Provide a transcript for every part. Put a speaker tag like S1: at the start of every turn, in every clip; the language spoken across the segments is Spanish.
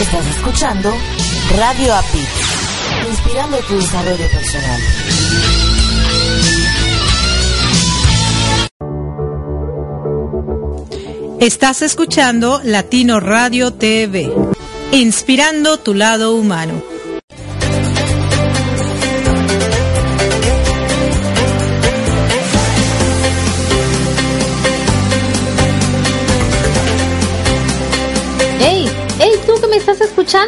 S1: Estás escuchando Radio API, inspirando tu desarrollo personal.
S2: Estás escuchando Latino Radio TV, inspirando tu lado humano.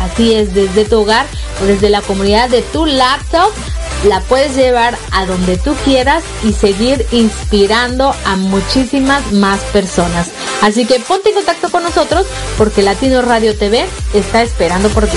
S3: Así es, desde tu hogar o desde la comunidad de tu laptop la puedes llevar a donde tú quieras y seguir inspirando a muchísimas más personas. Así que ponte en contacto con nosotros porque Latino Radio TV está esperando por ti.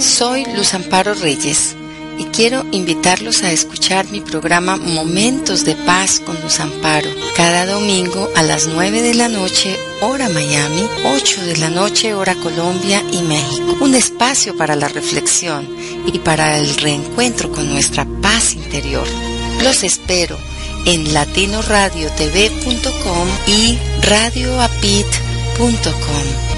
S4: soy Luz Amparo Reyes y quiero invitarlos a escuchar mi programa Momentos de Paz con Luz Amparo cada domingo a las 9 de la noche hora Miami, 8 de la noche hora Colombia y México. Un espacio para la reflexión y para el reencuentro con nuestra paz interior. Los espero en latinoradiotv.com y radioapit.com.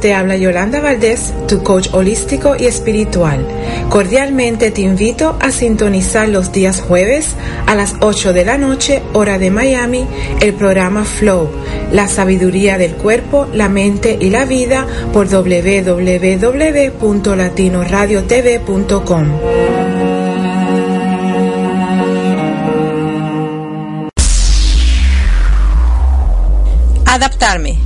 S5: te habla Yolanda Valdés, tu coach holístico y espiritual. Cordialmente te invito a sintonizar los días jueves a las 8 de la noche, hora de Miami, el programa Flow, la sabiduría del cuerpo, la mente y la vida por www.latinoradiotv.com.
S2: Adaptarme,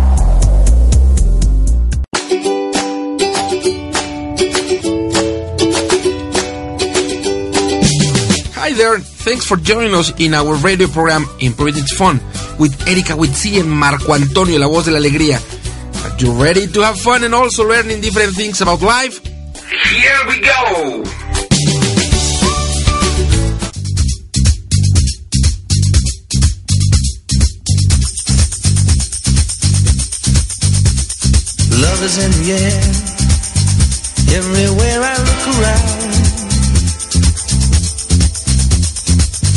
S6: Hi there, thanks for joining us in our radio program Improving It's Fun with Erika Witsi and Marco Antonio, La Voz de la Alegría. Are you ready to have fun and also learning different things about life? Here we go!
S7: Love is in the air, everywhere I look around.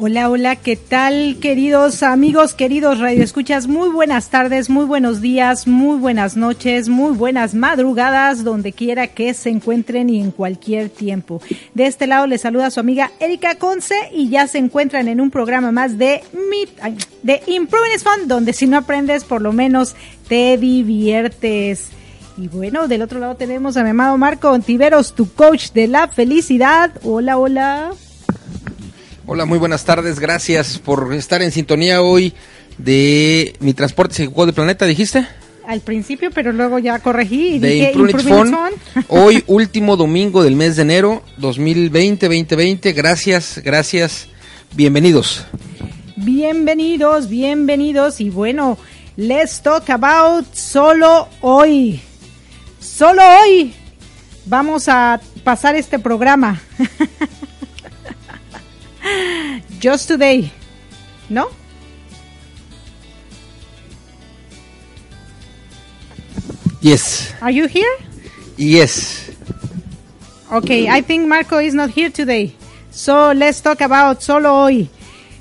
S2: Hola, hola, ¿qué tal, queridos amigos, queridos radioescuchas? Muy buenas tardes, muy buenos días, muy buenas noches, muy buenas madrugadas, donde quiera que se encuentren y en cualquier tiempo. De este lado les saluda su amiga Erika Conce y ya se encuentran en un programa más de Meet, de Improving donde si no aprendes, por lo menos te diviertes. Y bueno, del otro lado tenemos a mi amado Marco Ontiveros, tu coach de la felicidad. Hola, hola.
S6: Hola, muy buenas tardes. Gracias por estar en sintonía hoy de Mi Transporte se jugó de Planeta, dijiste.
S2: Al principio, pero luego ya corregí y
S6: De
S2: dije.
S6: Hoy, último domingo del mes de enero 2020-2020. Gracias, gracias. Bienvenidos.
S2: Bienvenidos, bienvenidos y bueno, let's talk about solo hoy. Solo hoy vamos a pasar este programa. Just today, ¿no?
S6: Yes,
S2: Are you here?
S6: yes.
S2: Okay, I think Marco is not here today. So let's talk about solo hoy.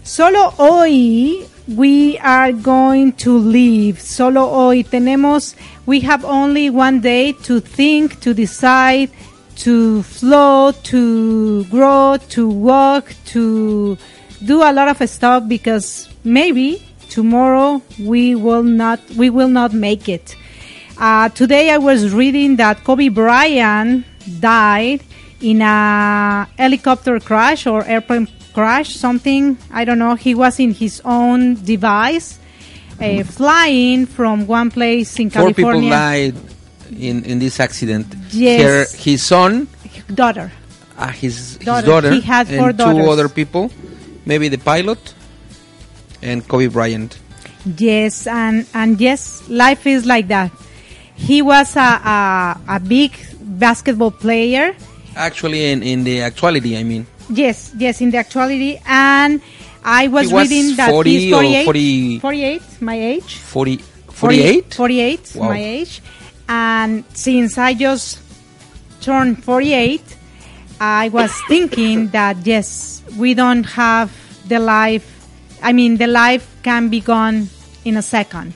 S2: Solo hoy we are going to leave. Solo hoy tenemos, we have only one day to think, to decide, to flow, to grow, to walk, to do a lot of stuff because maybe tomorrow we will not, we will not make it. Uh, today I was reading that Kobe Bryant died in a helicopter crash or airplane crash, something. I don't know. He was in his own device, uh, flying from one place in
S6: Four people
S2: California.
S6: died in, in this accident.
S2: Yes.
S6: Her, his son,
S2: Daughter.
S6: uh, his, his
S2: Daughter.
S6: daughter,
S2: He had four
S6: and
S2: daughters.
S6: two other people. Maybe the pilot and Kobe Bryant.
S2: Yes, and and yes, life is like that. He was a a, a big basketball player.
S6: Actually, in, in the actuality, I mean.
S2: Yes, yes, in the actuality, and I was,
S6: He was
S2: reading that
S6: 40
S2: he's
S6: or
S2: 48,
S6: 40
S2: 48, my age.
S6: 40,
S2: 40
S6: 48?
S2: 48,
S6: Wow.
S2: my age. And since I just turned 48, I was thinking that yes, we don't have the life. I mean, the life can be gone in a second.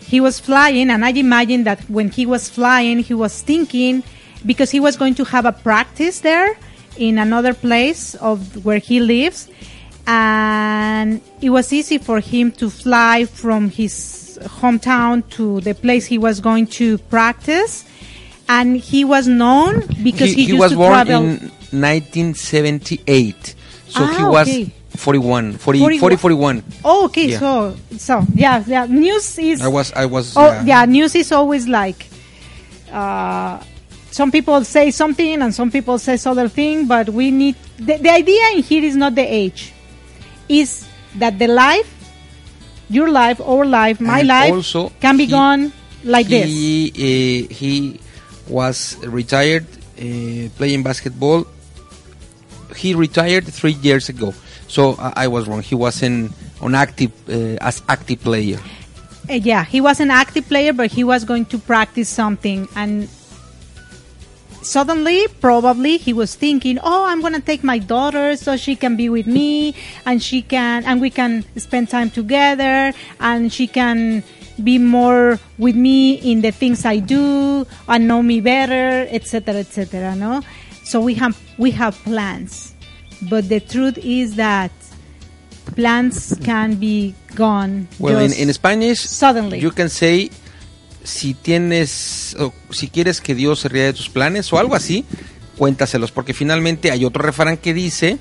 S2: He was flying, and I imagine that when he was flying, he was thinking because he was going to have a practice there in another place of where he lives and it was easy for him to fly from his hometown to the place he was going to practice and he was known because he,
S6: he, he
S2: used
S6: was
S2: to
S6: born
S2: travel
S6: in 1978 so he
S2: Ah,
S6: was
S2: okay.
S6: 41 40
S2: 41.
S6: 40 41
S2: oh okay
S6: Yeah.
S2: so so yeah yeah news is
S6: i was i was
S2: oh
S6: yeah.
S2: yeah news is always like uh some people say something and some people says other thing but we need the, the idea in here is not the age is that the life your life our life my
S6: And
S2: life
S6: also
S2: can be
S6: he-
S2: gone like this.
S6: he uh, he was retired uh, playing basketball. He retired three years ago. So i, I was wrong. He wasn't on active uh, as active player.
S2: Uh, yeah, he was an active player, but he was going to practice something, and suddenly, probably, he was thinking, "Oh, I'm going to take my daughter so she can be with me, and she can, and we can spend time together, and she can be more with me in the things I do, and know me better, etc., etc." No, so we have we have plans, but the truth is that plans can be gone.
S6: well in, in spanish
S2: suddenly.
S6: you can say si tienes o si quieres que Dios se ría de tus planes o algo así cuéntaselos porque finalmente hay otro refrán que dice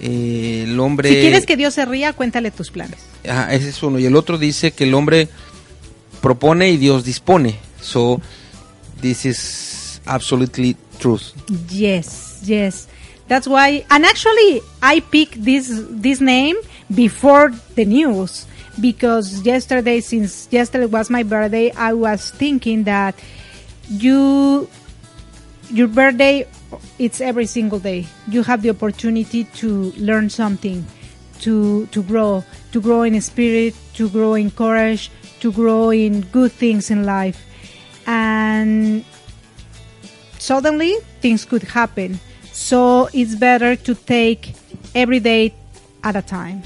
S6: eh, el hombre
S2: Si quieres que Dios se ría, cuéntale tus planes.
S6: Ajá, ese es uno. Y el otro dice que el hombre propone y Dios dispone. So, this is absolutely truth.
S2: Yes, yes. That's why, and actually, I picked this this name before the news because yesterday, since yesterday was my birthday, I was thinking that you your birthday it's every single day. You have the opportunity to learn something, to to grow, to grow in spirit, to grow in courage, to grow in good things in life, and suddenly things could happen. So it's better to take every day at a time.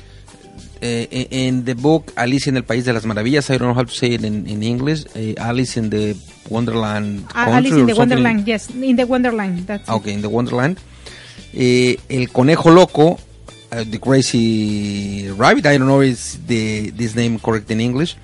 S6: Uh, in the book Alice in el País de las Maravillas, I don't know how to say it in, in English. Uh, Alice in the Wonderland.
S2: Uh, Alice in the Wonderland, yes, in the Wonderland. That's
S6: okay, in the Wonderland. Eh, el conejo loco, uh, the crazy rabbit. I don't know is the this name correct in English.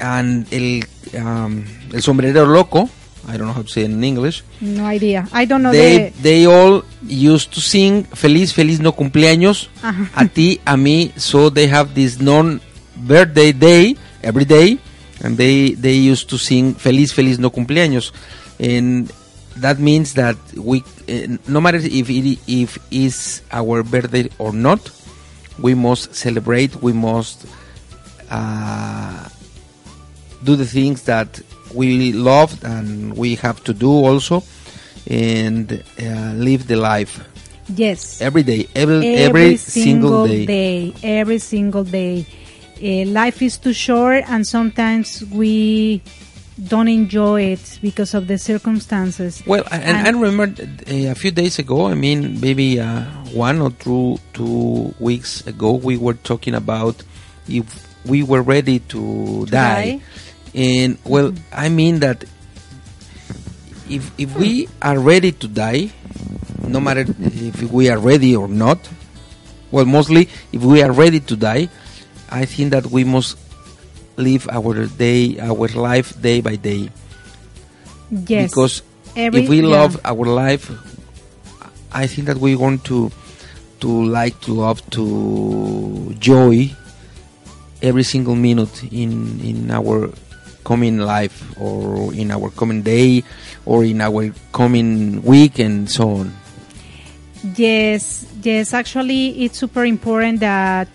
S6: And el um, el sombrerero loco. I don't know how to say it in English.
S2: No idea. I don't know.
S6: They,
S2: the...
S6: they all used to sing Feliz, Feliz no cumpleaños.
S2: Ajá.
S6: A ti, a mí. So they have this non birthday day every day. And they, they used to sing Feliz, Feliz no cumpleaños. And that means that we, uh, no matter if it if is our birthday or not, we must celebrate. We must uh, do the things that we love and we have to do also, and uh, live the life
S2: Yes.
S6: every day, every every, single, day.
S2: Every single day. Uh, life is too short, and sometimes we don't enjoy it because of the circumstances.
S6: Well, and, I remember uh, a few days ago. I mean, maybe uh, one or two two weeks ago, we were talking about if we were ready to, die.
S2: die?
S6: And well, I mean that if if we are ready to die, no matter if we are ready or not, well, mostly if we are ready to die, I think that we must live our day, our life day by day.
S2: yes.
S6: Because
S2: Every-
S6: if we
S2: yeah.
S6: love our life, I think that we want to to like to love to joy every single minute in in our coming life or in our coming day or in our coming week and so on.
S2: Yes, yes. Actually, it's super important that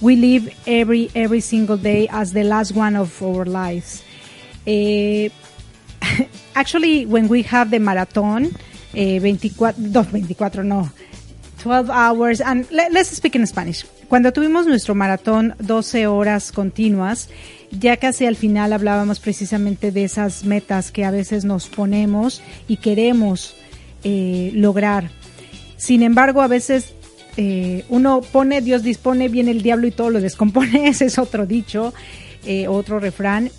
S2: we live every every single day as the last one of our lives. Eh, actually, when we have the marathon, eh, 24, no, 24, no, 12 hours, and le- let's speak in Spanish. Cuando tuvimos nuestro maratón 12 horas continuas, ya casi al final hablábamos precisamente de esas metas que a veces nos ponemos y queremos eh, lograr. Sin embargo, a veces eh, uno pone, Dios dispone, viene el diablo y todo lo descompone. Ese es otro dicho, eh, otro refrán.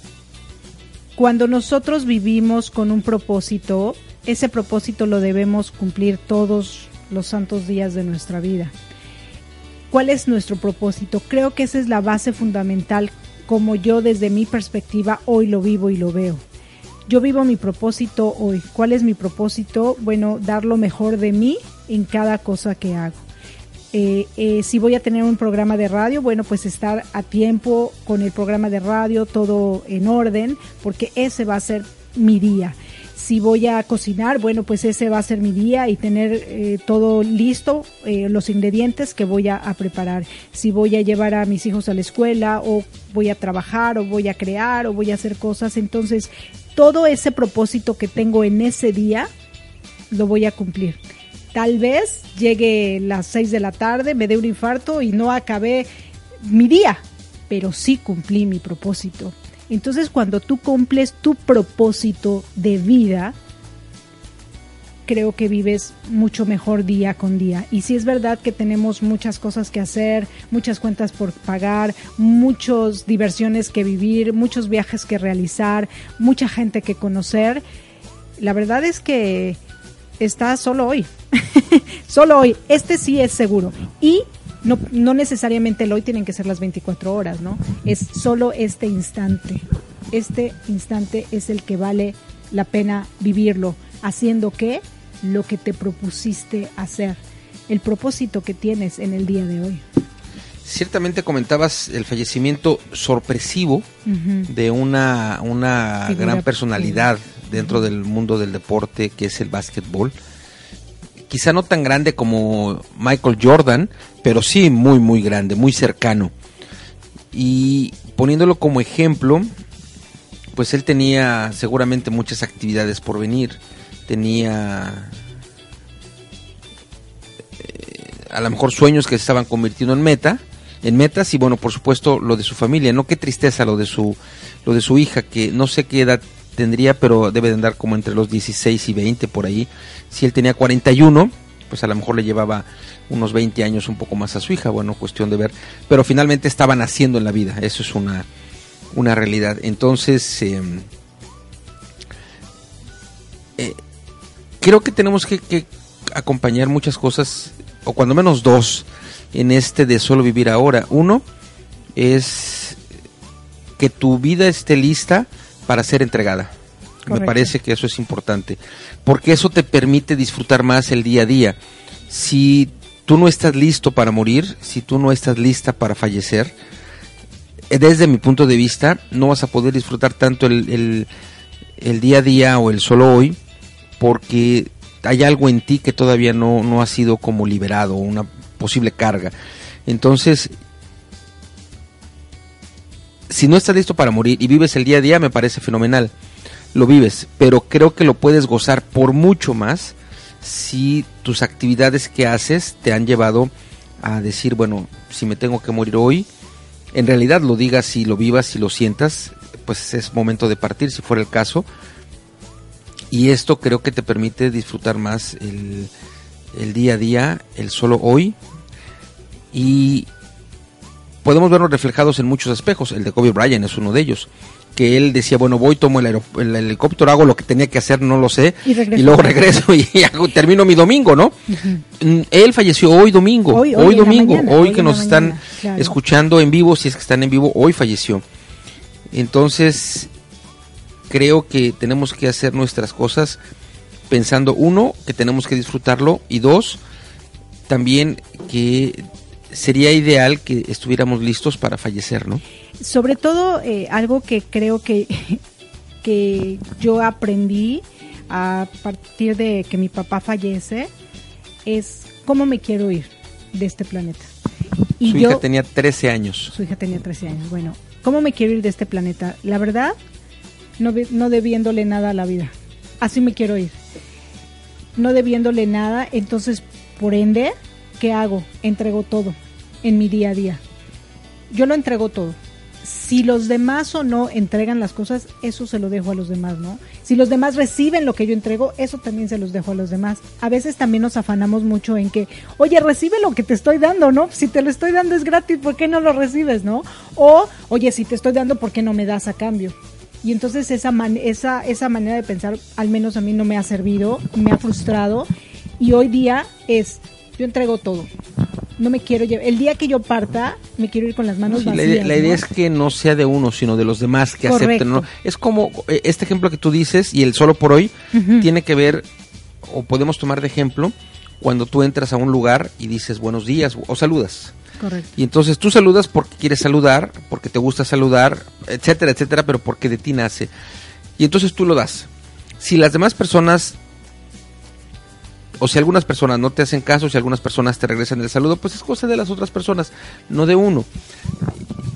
S2: Cuando nosotros vivimos con un propósito, ese propósito lo debemos cumplir todos los santos días de nuestra vida. ¿Cuál es nuestro propósito? Creo que esa es la base fundamental como yo desde mi perspectiva hoy lo vivo y lo veo. Yo vivo mi propósito hoy. ¿Cuál es mi propósito? Bueno, dar lo mejor de mí en cada cosa que hago. Eh, eh, si voy a tener un programa de radio, bueno, pues estar a tiempo con el programa de radio, todo en orden, porque ese va a ser mi día. Si voy a cocinar, bueno, pues ese va a ser mi día y tener eh, todo listo, eh, los ingredientes que voy a, preparar. Si voy a llevar a mis hijos a la escuela o voy a trabajar o voy a crear o voy a hacer cosas, entonces todo ese propósito que tengo en ese día lo voy a cumplir. Tal vez llegue las 6 de la tarde, me dé un infarto y no acabé mi día, pero sí cumplí mi propósito. Entonces cuando tú cumples tu propósito de vida, creo que vives mucho mejor día con día. Y sí es verdad que tenemos muchas cosas que hacer, muchas cuentas por pagar, muchas diversiones que vivir, muchos viajes que realizar, mucha gente que conocer. La verdad es que está solo hoy. solo hoy. Este sí es seguro. Y no, no necesariamente el hoy tienen que ser las 24 horas, ¿no? Es solo este instante. Este instante es el que vale la pena vivirlo. Haciendo qué? Lo que te propusiste hacer. El propósito que tienes en el día de hoy.
S6: Ciertamente comentabas el fallecimiento sorpresivo de una, una
S2: Figura,
S6: gran personalidad dentro del mundo del deporte que es el básquetbol, quizá no tan grande como Michael Jordan, pero sí muy, muy grande, muy cercano. Y poniéndolo como ejemplo, pues él tenía seguramente muchas actividades por venir. Tenía eh, a lo mejor sueños que se estaban convirtiendo en meta, en metas y bueno, por supuesto lo de su familia, no qué tristeza lo de su lo de su hija que no sé qué edad tendría, pero debe de andar como entre los 16 y 20 por ahí. Si él tenía 41, pues a lo mejor le llevaba unos 20 años un poco más a su hija, bueno, cuestión de ver, pero finalmente estaban haciendo en la vida, eso es una, una realidad. Entonces, em, eh, creo que tenemos que, que, acompañar muchas cosas, o cuando menos dos, en este de solo vivir ahora. Uno es que tu vida esté lista para ser entregada. Correcto. Me parece que eso es importante, porque eso te permite disfrutar más el día a día. Si tú no estás listo para morir, si tú no estás lista para fallecer, desde mi punto de vista, no vas a poder disfrutar tanto el, el, el día a día o el solo hoy, porque hay algo en ti que todavía no, no ha sido como liberado, una posible carga. Entonces, si no estás listo para morir y vives el día a día, me parece fenomenal. Lo vives, pero creo que lo puedes gozar por mucho más si tus actividades que haces te han llevado a decir, bueno, si me tengo que morir hoy, en realidad lo digas y lo vivas y lo sientas, pues es momento de partir si fuera el caso. Y esto creo que te permite disfrutar más el, el día a día, el solo hoy. Y podemos vernos reflejados en muchos aspectos. El de Kobe Bryant es uno de ellos. Que él decía, bueno, voy, tomo el, el helicóptero, hago lo que tenía que hacer, no lo sé, y, y luego regreso y hago, termino mi domingo, ¿no? Uh -huh. Él falleció hoy domingo, hoy, hoy, hoy domingo, mañana, hoy, que nos están claro. escuchando en vivo, si es que están en vivo, hoy falleció. Entonces, creo que tenemos que hacer nuestras cosas pensando, uno, que tenemos que disfrutarlo, y dos, también que sería ideal que estuviéramos listos para fallecer, ¿no?
S2: Sobre todo, eh, algo que creo que, que yo aprendí a partir de que mi papá fallece es cómo me quiero ir de este planeta.
S6: Y su yo, hija tenía 13 años.
S2: Su hija tenía 13 años. Bueno, ¿cómo me quiero ir de este planeta? La verdad, no, no debiéndole nada a la vida. Así me quiero ir. No debiéndole nada, entonces, por ende, ¿qué hago? Entrego todo en mi día a día. Yo lo entrego todo. Si los demás o no entregan las cosas, eso se lo dejo a los demás, ¿no? Si los demás reciben lo que yo entrego, eso también se los dejo a los demás. A veces también nos afanamos mucho en que, oye, recibe lo que te estoy dando, ¿no? Si te lo estoy dando es gratis, ¿por qué no lo recibes, no? O, oye, si te estoy dando, ¿por qué no me das a cambio? Y entonces esa, man esa, esa manera de pensar, al menos a mí no me ha servido, me ha frustrado. Y hoy día es, yo entrego todo. No me quiero llevar. El día que yo parta, me quiero ir con las manos
S6: sí,
S2: vacías.
S6: La idea, la idea
S2: ¿no?
S6: es que no sea de uno, sino de los demás que
S2: Correcto.
S6: acepten. ¿no? Es como eh, este ejemplo que tú dices y el solo por hoy uh -huh. tiene que ver, o podemos tomar de ejemplo, cuando tú entras a un lugar y dices buenos días o saludas.
S2: Correcto.
S6: Y entonces tú saludas porque quieres saludar, porque te gusta saludar, etcétera, etcétera, pero porque de ti nace. Y entonces tú lo das. Si las demás personas o si algunas personas no te hacen caso, si algunas personas te regresan el saludo, pues es cosa de las otras personas, no de uno.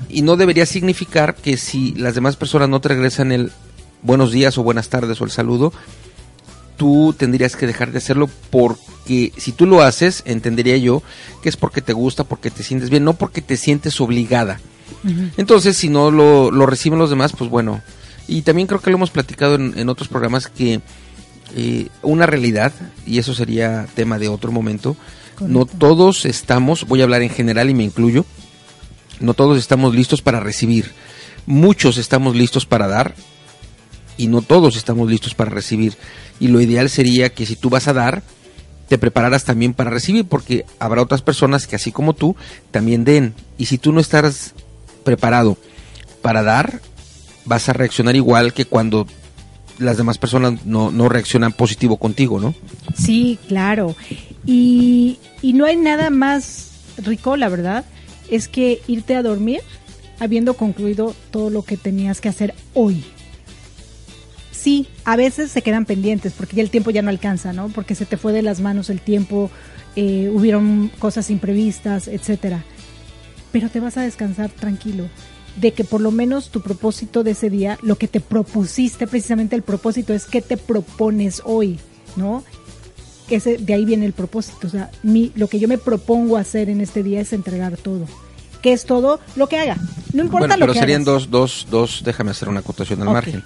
S6: Y no debería significar que si las demás personas no te regresan el buenos días o buenas tardes o el saludo, tú tendrías que dejar de hacerlo porque si tú lo haces, entendería yo que es porque te gusta, porque te sientes bien, no porque te sientes obligada. Uh -huh. Entonces, si no lo, lo, reciben los demás, pues bueno. Y también creo que lo hemos platicado en, en otros programas que eh, una realidad, y eso sería tema de otro momento, Correcto. no todos estamos, voy a hablar en general y me incluyo, no todos estamos listos para recibir. Muchos estamos listos para dar y no todos estamos listos para recibir. Y lo ideal sería que si tú vas a dar, te prepararas también para recibir, porque habrá otras personas que así como tú también den. Y si tú no estás preparado para dar, vas a reaccionar igual que cuando las demás personas no, no reaccionan positivo contigo, ¿no?
S2: Sí, claro. Y, y no hay nada más rico, la verdad, es que irte a dormir habiendo concluido todo lo que tenías que hacer hoy. Sí, a veces se quedan pendientes porque ya el tiempo ya no alcanza, ¿no? Porque se te fue de las manos el tiempo, eh, hubieron cosas imprevistas, etcétera. Pero te vas a descansar tranquilo de que por lo menos tu propósito de ese día, lo que te propusiste, precisamente el propósito es qué te propones hoy, ¿no? Ese, de ahí viene el propósito, o sea, mi, lo que yo me propongo hacer en este día es entregar todo. ¿Qué es todo? Lo que haga. No importa
S6: Bueno,
S2: lo
S6: pero
S2: que
S6: serían
S2: hagas.
S6: dos, dos, dos, déjame hacer una acotación al margen.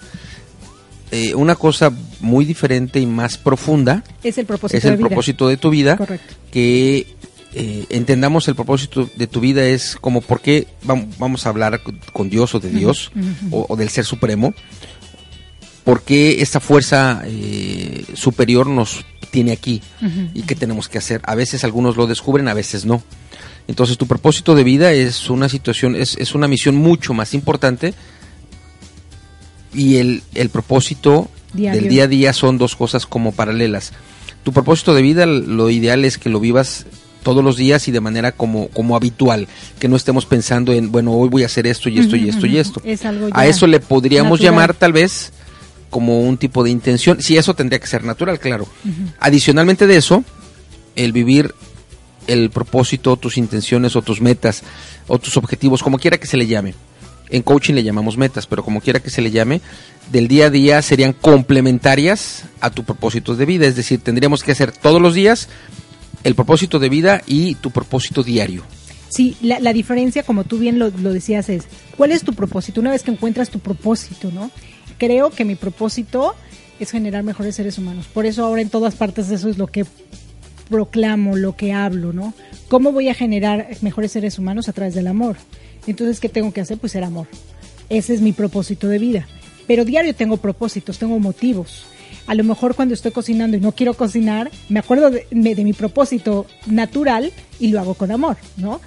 S6: Eh, una cosa muy diferente y más profunda
S2: Es el propósito
S6: es el
S2: de vida.
S6: propósito de tu vida,
S2: Correcto.
S6: que eh, entendamos el propósito de tu vida es como por qué vam- vamos a hablar con- Dios o de Dios o, o del Ser Supremo, por qué esta fuerza eh, superior nos tiene aquí y qué tenemos que hacer. A veces algunos lo descubren, a veces no. Entonces tu propósito de vida es una situación, es, es una misión mucho más importante y el, el propósito
S2: Diario.
S6: del día a día son dos cosas como paralelas. Tu propósito de vida, lo ideal es que lo vivas todos los días y de manera como, como habitual, que no estemos pensando en, bueno, hoy voy a hacer esto y esto y esto y esto.
S2: Es algo
S6: A eso le podríamos
S2: natural.
S6: llamar tal vez como un tipo de intención, si eso tendría que ser natural, claro. Adicionalmente de eso, el vivir el propósito, tus intenciones o tus metas o tus objetivos, como quiera que se le llame. En coaching le llamamos metas, pero como quiera que se le llame, del día a día serían complementarias a tu propósito de vida. Es decir, tendríamos que hacer todos los días el propósito de vida y tu propósito diario.
S2: Sí, la, diferencia, como tú bien lo, lo decías, es cuál es tu propósito. Una vez que encuentras tu propósito, ¿no? Creo que mi propósito es generar mejores seres humanos. Por eso ahora en todas partes eso es lo que proclamo, lo que hablo, ¿no? ¿Cómo voy a generar mejores seres humanos a través del amor? Entonces, ¿qué tengo que hacer? Pues ser amor. Ese es mi propósito de vida. Pero diario tengo propósitos, tengo motivos. A lo mejor cuando estoy cocinando y no quiero cocinar, me acuerdo de, mi propósito natural y lo hago con amor, ¿no?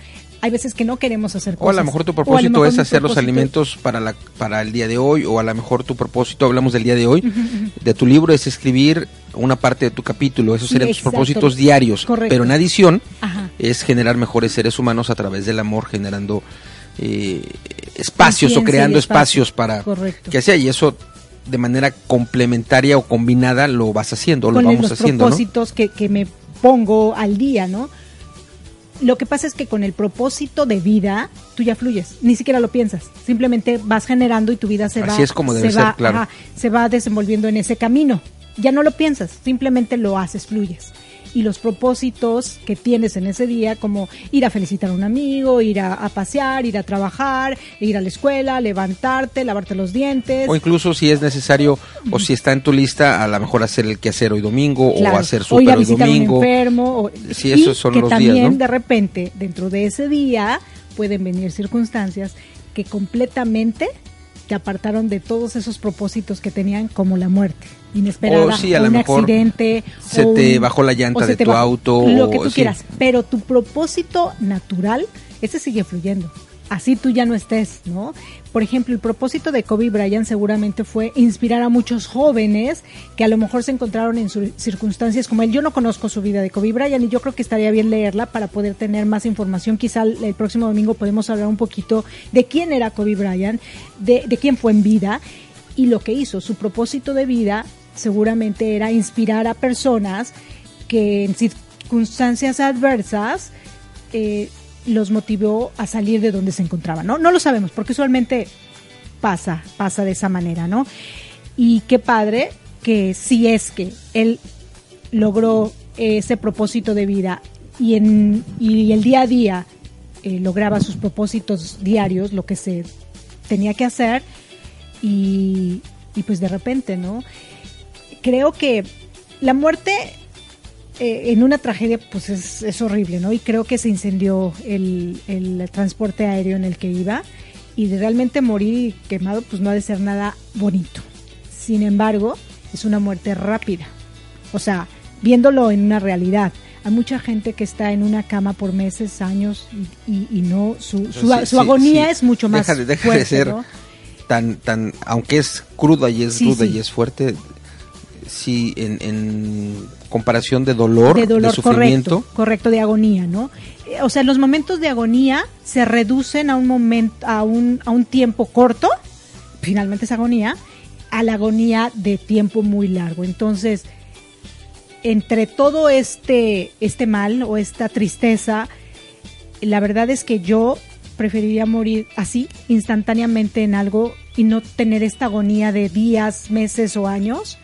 S2: Hay veces que no queremos hacer
S6: O
S2: cosas.
S6: a lo mejor tu
S2: O
S6: propósito
S2: mejor
S6: es hacer los alimentos para, la, para el día de hoy, o a lo mejor tu propósito, hablamos del día de hoy, de tu libro es escribir una parte de tu capítulo, esos serían tus propósitos diarios,
S2: Correcto.
S6: pero en adición
S2: Ajá.
S6: es generar mejores seres humanos a través del amor, generando eh, espacios o creando
S2: espacio.
S6: espacios para
S2: Correcto.
S6: que sea y eso de manera complementaria o combinada lo vas haciendo, o lo vamos
S2: los
S6: haciendo, ¿no?
S2: propósitos que, que me pongo al día, ¿no? Lo que pasa es que con el propósito de vida, tú ya fluyes, ni siquiera lo piensas, simplemente vas generando y tu vida se
S6: Así
S2: va,
S6: es como
S2: se
S6: ser,
S2: va-
S6: claro.
S2: ajá, se va desenvolviendo en ese camino. Ya no lo piensas, simplemente lo haces, fluyes. Y los propósitos que tienes en ese día, como ir a felicitar a un amigo, ir a, a pasear, ir a trabajar, ir a la escuela, levantarte, lavarte los dientes.
S6: O incluso si es necesario o si está en tu lista, a lo mejor hacer el quehacer hoy domingo
S2: Claro,
S6: o hacer súper hoy
S2: a un
S6: domingo.
S2: enfermo. o-
S6: Sí, esos son
S2: que
S6: los días,
S2: también
S6: ¿no?
S2: de repente, dentro de ese día, pueden venir circunstancias que completamente te apartaron de todos esos propósitos que tenían, como la muerte inesperada,
S6: O sí, a
S2: o un
S6: mejor
S2: accidente,
S6: se
S2: o
S6: te
S2: un-
S6: bajó la llanta de tu
S2: bajó-
S6: auto,
S2: lo que tú
S6: sí.
S2: quieras. Pero tu propósito natural, ese sigue fluyendo. Así tú ya no estés, ¿no? Por ejemplo, el propósito de Kobe Bryant seguramente fue inspirar a muchos jóvenes que a lo mejor se encontraron en circunstancias como él. Yo no conozco su vida de Kobe Bryant y yo creo que estaría bien leerla para poder tener más información. Quizá el, el próximo domingo podemos hablar un poquito de quién era Kobe Bryant, de, de quién fue en vida y lo que hizo. Su propósito de vida seguramente era inspirar a personas que en circunstancias adversas eh, los motivó a salir de donde se encontraban, ¿no? No lo sabemos, porque usualmente pasa, pasa de esa manera, ¿no? Y qué padre que si es que él logró ese propósito de vida y, en, y el día a día eh, lograba sus propósitos diarios, lo que se tenía que hacer, y, y pues de repente, ¿no? Creo que la muerte eh, en una tragedia pues es, es horrible, ¿no? Y creo que se incendió el, el transporte aéreo en el que iba y de realmente morir quemado pues no ha de ser nada bonito. Sin embargo, es una muerte rápida. O sea, viéndolo en una realidad. Hay mucha gente que está en una cama por meses, años y, y- y no su, su,
S6: Sí,
S2: su
S6: sí,
S2: agonía
S6: sí.
S2: es mucho más
S6: Deja de- deja de
S2: fuerte,
S6: ser
S2: ¿no?
S6: tan tan aunque es cruda y es ruda y es fuerte sí en, en comparación de dolor
S2: de dolor,
S6: sufrimiento
S2: correcto, correcto, de agonía, ¿no? Eh, O sea, los momentos de agonía se reducen a un momento, a un, a un tiempo corto, finalmente es agonía,
S8: a la agonía de tiempo muy largo. Entonces, entre todo este, este mal o esta tristeza, la verdad es que yo preferiría morir así, instantáneamente en algo y no tener esta agonía de días, meses o años.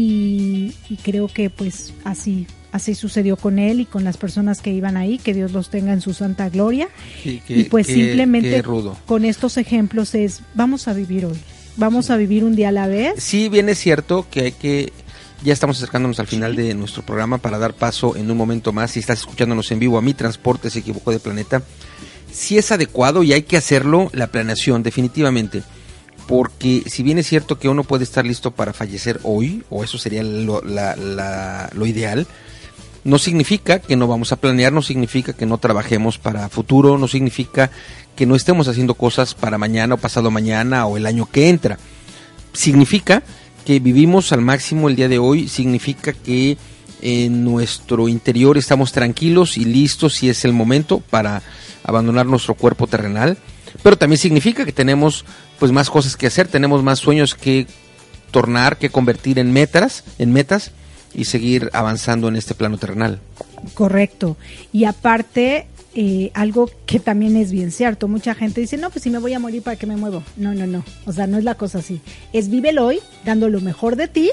S8: Y, y creo que pues así así sucedió con él y con las personas que iban ahí, que Dios los tenga en su santa gloria.
S6: Sí,
S8: y pues
S6: qué-
S8: simplemente con estos ejemplos es, vamos a vivir hoy, vamos a vivir un día a la vez.
S6: Sí, bien es cierto que hay que. Ya estamos acercándonos al final de nuestro programa para dar paso en un momento más. Si estás escuchándonos en vivo, a mi transporte se equivocó de planeta. Sí es adecuado y hay que hacerlo la planeación, definitivamente. Porque si bien es cierto que uno puede estar listo para fallecer hoy, o eso sería lo, ideal, no significa que no vamos a planear, no significa que no trabajemos para futuro, no significa que no estemos haciendo cosas para mañana o pasado mañana o el año que entra. Significa que vivimos al máximo el día de hoy, significa que en nuestro interior estamos tranquilos y listos si es el momento para abandonar nuestro cuerpo terrenal, pero también significa que tenemos pues más cosas que hacer, tenemos más sueños que tornar, que convertir en metas, en metas y seguir avanzando en este plano terrenal.
S8: Correcto. Y aparte, eh, algo que también es bien cierto, mucha gente dice, no, pues si me voy a morir, ¿para qué me muevo? No, no, no. O sea, no es la cosa así. Es vívelo hoy, dando lo mejor de ti,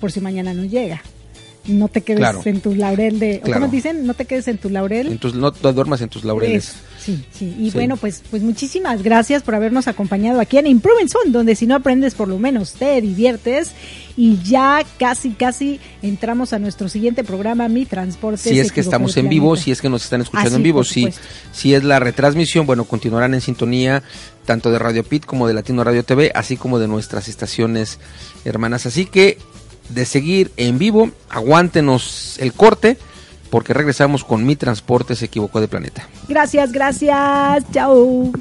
S8: por si mañana no llega. No te quedes
S6: Claro.
S8: en tu laurel de... ¿o
S6: Claro.
S8: ¿Cómo dicen? No te quedes en tu laurel.
S6: En tus- no te duermas en tus laureles.
S8: Eso, sí, sí. Y
S6: Sí.
S8: bueno, pues, pues muchísimas gracias por habernos acompañado aquí en Improving Zone, donde si no aprendes, por lo menos te diviertes. Y ya casi, casi entramos a nuestro siguiente programa, Mi Transporte.
S6: Si es que estamos en vivo, si es que nos están escuchando
S8: Ah,
S6: en vivo, si, si es la retransmisión, bueno, continuarán en sintonía tanto de Radio Pit como de Latino Radio TV, así como de nuestras estaciones hermanas. Así que de seguir en vivo, aguántenos el corte, porque regresamos con Mi Transporte se equivocó de planeta.
S8: Gracias, gracias. Chao.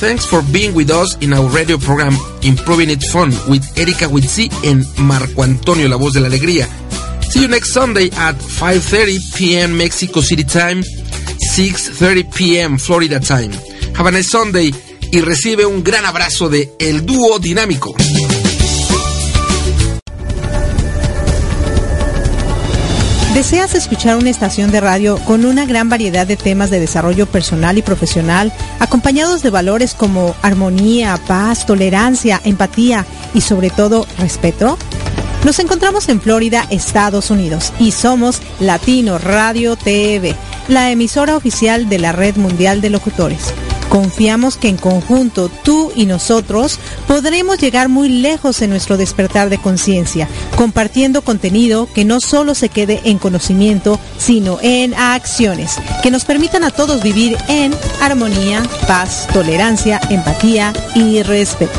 S6: Thanks for being with us in our radio program Improving It Fun with Erika Witsi and Marco Antonio, la voz de la alegría. See you next Sunday at 5:30 p.m. Mexico City time, 6:30 p.m. Florida time. Have a nice Sunday y recibe un gran abrazo de El Dúo Dinámico.
S2: ¿Deseas escuchar una estación de radio con una gran variedad de temas de desarrollo personal y profesional, acompañados de valores como armonía, paz, tolerancia, empatía y sobre todo respeto? Nos encontramos en Florida, Estados Unidos, y somos Latino Radio TV, la emisora oficial de la Red Mundial de Locutores. Confiamos que en conjunto tú y nosotros podremos llegar muy lejos en nuestro despertar de conciencia, compartiendo contenido que no solo se quede en conocimiento, sino en acciones, que nos permitan a todos vivir en armonía, paz, tolerancia, empatía y respeto.